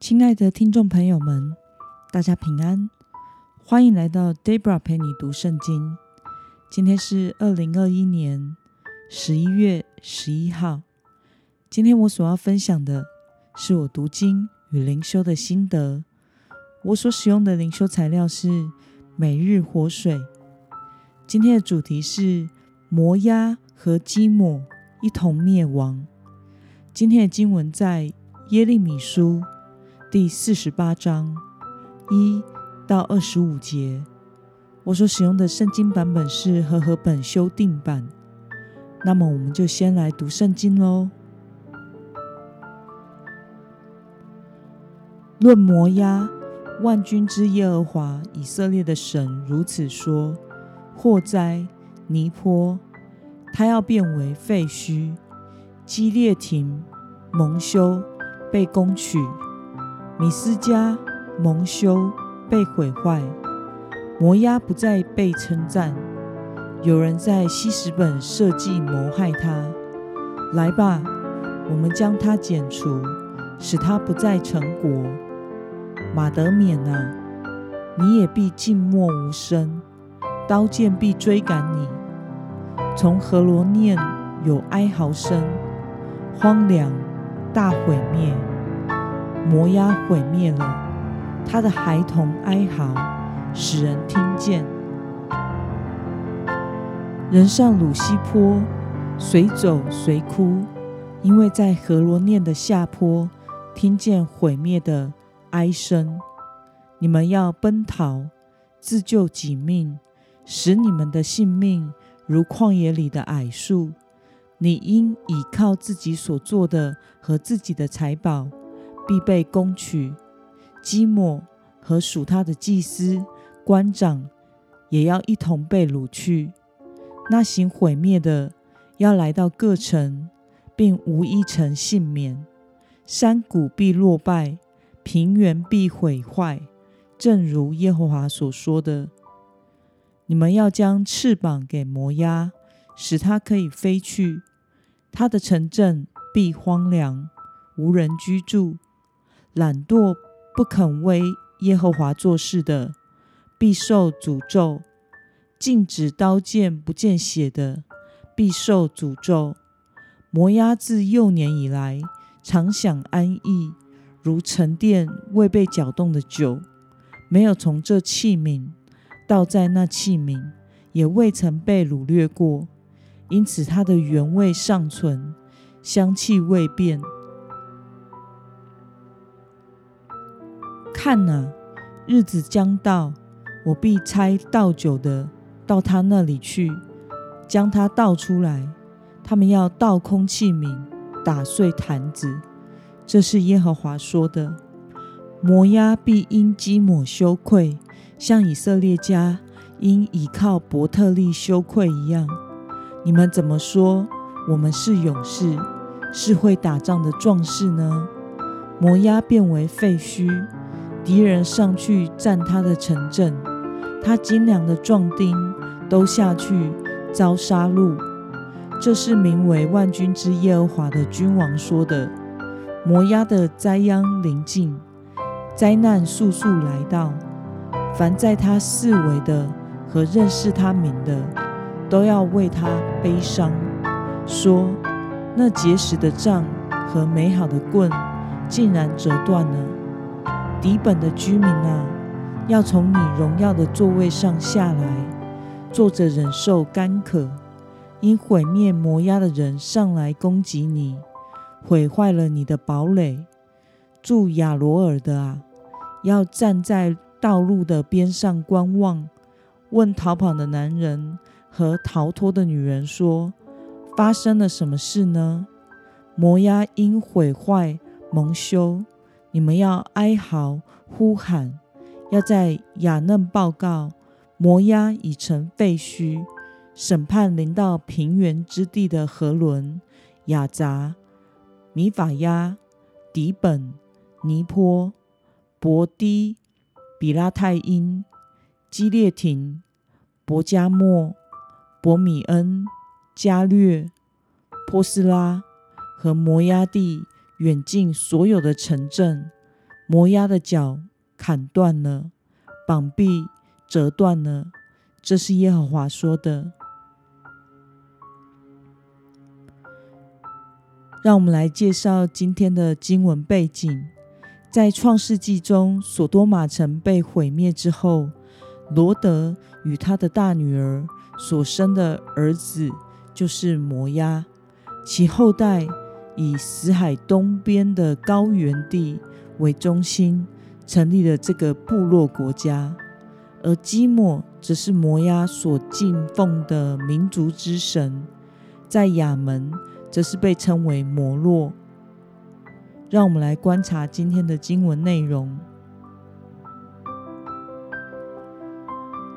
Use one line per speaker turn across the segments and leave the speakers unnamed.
亲爱的听众朋友们，大家平安，欢迎来到 Debra 陪你读圣经。今天是二零二一年十一月十一号。今天我所要分享的是我读经与灵修的心得。我所使用的灵修材料是每日活水。今天的主题是摩押和基抹一同灭亡。今天的经文在耶利米书。第四十八章一到二十五节，我所使用的圣经版本是和合本修订版。那么，我们就先来读圣经喽。论摩押，万军之耶和华以色列的神如此说：祸灾尼坡，他要变为废墟；基列亭蒙羞，被攻取。米斯加蒙羞被毁坏，摩押不再被称赞。有人在西什本设计谋害他。来吧，我们将他剪除，使他不再成国。马德缅啊，你也必静默无声，刀剑必追赶你。从何罗念有哀嚎声，荒凉，大毁灭。摩押毁灭了，他的孩童哀嚎，使人听见。人上鲁西坡，随走随哭，因为在何罗念的下坡，听见毁灭的哀声。你们要奔逃，自救己命，使你们的性命如旷野里的矮树。你应倚靠自己所做的和自己的财宝。必被攻取，基抹和属他的祭司、官长也要一同被掳去。那行毁灭的要来到各城，并无一城幸免。山谷必落败，平原必毁坏，正如耶和华所说的。你们要将翅膀给摩押，使它可以飞去。它的城镇必荒凉，无人居住。懒惰不肯为耶和华做事的，必受诅咒；禁止刀剑不见血的，必受诅咒。摩押自幼年以来，常享安逸，如沉淀未被搅动的酒，没有从这器皿倒在那器皿，也未曾被掳掠过，因此它的原味尚存，香气未变。看啊，日子将到，我必差倒酒的到他那里去，将他倒出来。他们要倒空器皿，打碎坛子。这是耶和华说的。摩押必因基抹羞愧，像以色列家因倚靠伯特利羞愧一样。你们怎么说我们是勇士，是会打仗的壮士呢？摩押变为废墟。敌人上去占他的城镇，他精良的壮丁都下去遭杀戮。这是名为万军之耶和华的君王说的。摩押的灾殃临近，灾难速速来到。凡在他四围的和认识他名的，都要为他悲伤，说：那结实的杖和美好的棍，竟然折断了。底本的居民啊，要从你荣耀的座位上下来，坐着忍受干渴，因毁灭摩押的人上来攻击你，毁坏了你的堡垒。住亚罗尔的啊，要站在道路的边上观望，问逃跑的男人和逃脱的女人说：发生了什么事呢？摩押因毁坏蒙羞。你们要哀嚎呼喊，要在雅嫩报告摩押已成废墟，审判临到平原之地的河伦、雅杂、米法亚、底本、尼坡、伯低、比拉泰因、基列廷、伯加莫、伯米恩、加略、波斯拉和摩押地。远近所有的城镇，摩押的脚砍断了，膀臂折断了。这是耶和华说的。让我们来介绍今天的经文背景。在创世纪中，索多玛城被毁灭之后，罗德与他的大女儿所生的儿子就是摩押，其后代以死海东边的高原地为中心，成立了这个部落国家。而基摩则是摩押所敬奉的民族之神，在亚门。则是被称为摩洛。让我们来观察今天的经文内容。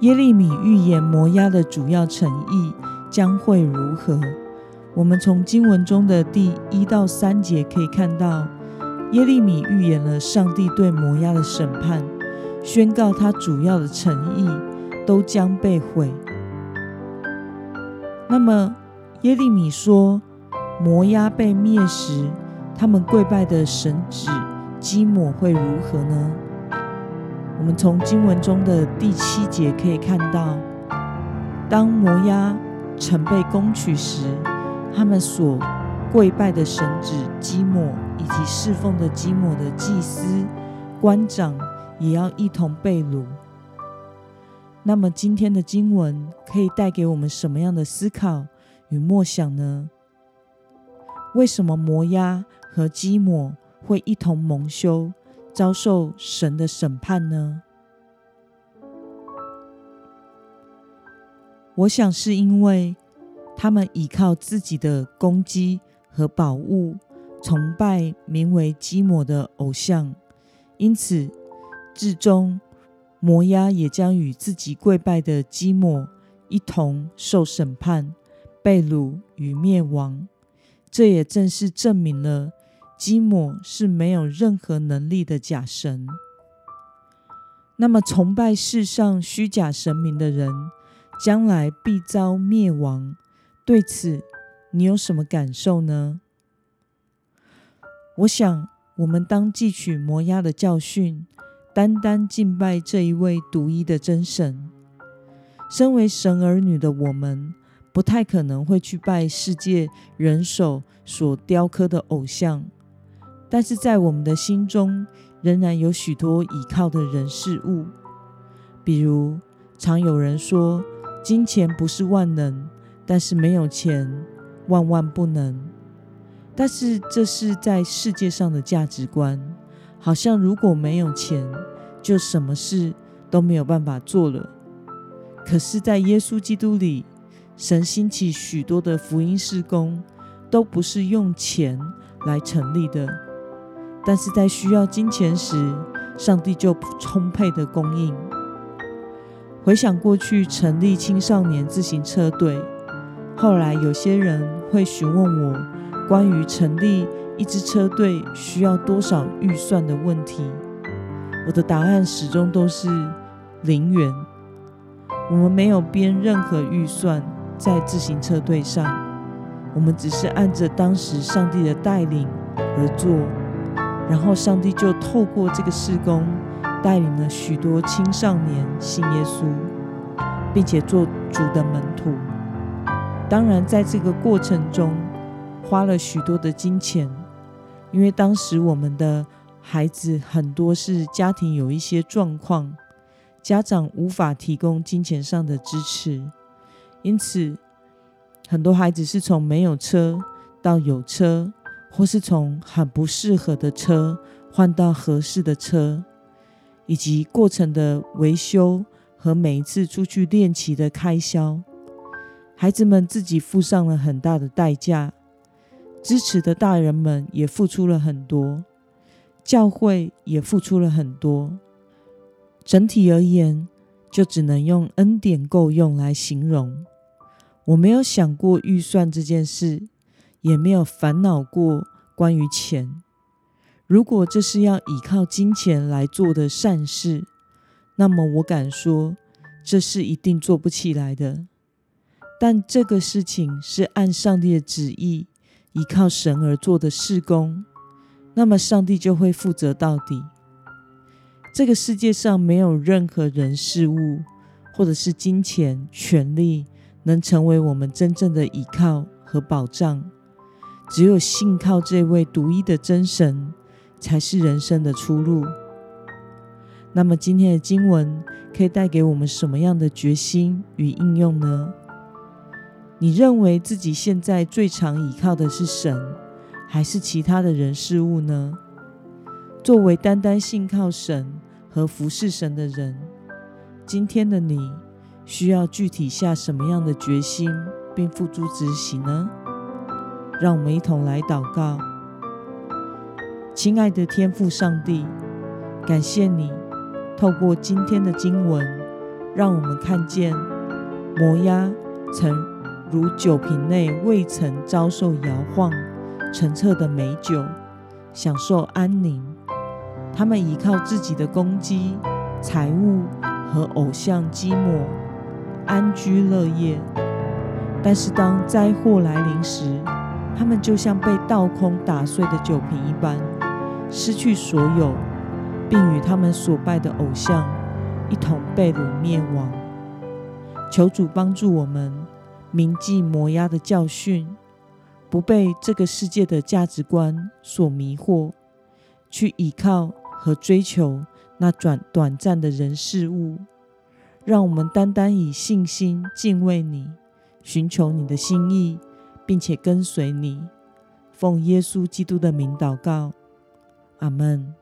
耶利米预言摩押的主要诚意将会如何？我们从经文中的第一到三节可以看到，耶利米预言了上帝对摩押的审判，宣告他主要的诚意都将被毁。那么耶利米说。摩押被灭时，他们跪拜的神子基摩会如何呢？我们从经文中的第七节可以看到，当摩押城被攻取时，他们所跪拜的神子基摩以及侍奉的基摩的祭司官长也要一同被掳。那么今天的经文可以带给我们什么样的思考与默想呢？为什么摩押和基摩会一同蒙羞，遭受神的审判呢？我想是因为他们依靠自己的攻击和宝物，崇拜名为基摩的偶像，因此至终摩押也将与自己跪拜的基摩一同受审判、被掳与灭亡。这也正是证明了基摩是没有任何能力的假神。那么，崇拜世上虚假神明的人，将来必遭灭亡。对此，你有什么感受呢？我想，我们当汲取摩押的教训，单单敬拜这一位独一的真神。身为神儿女的我们。不太可能会去拜世界人手所雕刻的偶像，但是在我们的心中，仍然有许多倚靠的人事物。比如，常有人说，金钱不是万能，但是没有钱，万万不能。但是这是在世界上的价值观，好像如果没有钱，就什么事都没有办法做了。可是，在耶稣基督里。神兴起许多的福音事工，都不是用钱来成立的，但是在需要金钱时，上帝就充沛的供应。回想过去成立青少年自行车队，后来有些人会询问我关于成立一支车队需要多少预算的问题，我的答案始终都是零元。我们没有编任何预算。在自行车队上，我们只是按着当时上帝的带领而做，然后上帝就透过这个事工，带领了许多青少年信耶稣，并且做主的门徒。当然，在这个过程中花了许多的金钱，因为当时我们的孩子很多是家庭有一些状况，家长无法提供金钱上的支持。因此，很多孩子是从没有车到有车，或是从很不适合的车换到合适的车，以及过程的维修和每一次出去练习的开销，孩子们自己付上了很大的代价，支持的大人们也付出了很多，教会也付出了很多。整体而言。就只能用恩典够用来形容。我没有想过预算这件事，也没有烦恼过关于钱。如果这是要依靠金钱来做的善事，那么我敢说，这是一定做不起来的。但这个事情是按上帝的旨意，依靠神而做的事工，那么上帝就会负责到底。这个世界上没有任何人事物，或者是金钱、权利，能成为我们真正的依靠和保障。只有信靠这位独一的真神，才是人生的出路。那么，今天的经文可以带给我们什么样的决心与应用呢？你认为自己现在最常依靠的是神，还是其他的人事物呢？作为单单信靠神和服侍神的人，今天的你需要具体下什么样的决心，并付诸执行呢？让我们一同来祷告，亲爱的天父上帝，感谢你透过今天的经文，让我们看见摩押曾如酒瓶内未曾遭受摇晃、澄澈的美酒，享受安宁。他们依靠自己的攻击、财物和偶像积抹，安居乐业。但是当灾祸来临时，他们就像被倒空打碎的酒瓶一般，失去所有，并与他们所拜的偶像一同被掳灭亡。求主帮助我们铭记摩押的教训，不被这个世界的价值观所迷惑，去依靠和追求那短短暂的人事物。让我们单单以信心敬畏你，寻求你的心意。并且跟随你，奉耶稣基督的名祷告，阿门。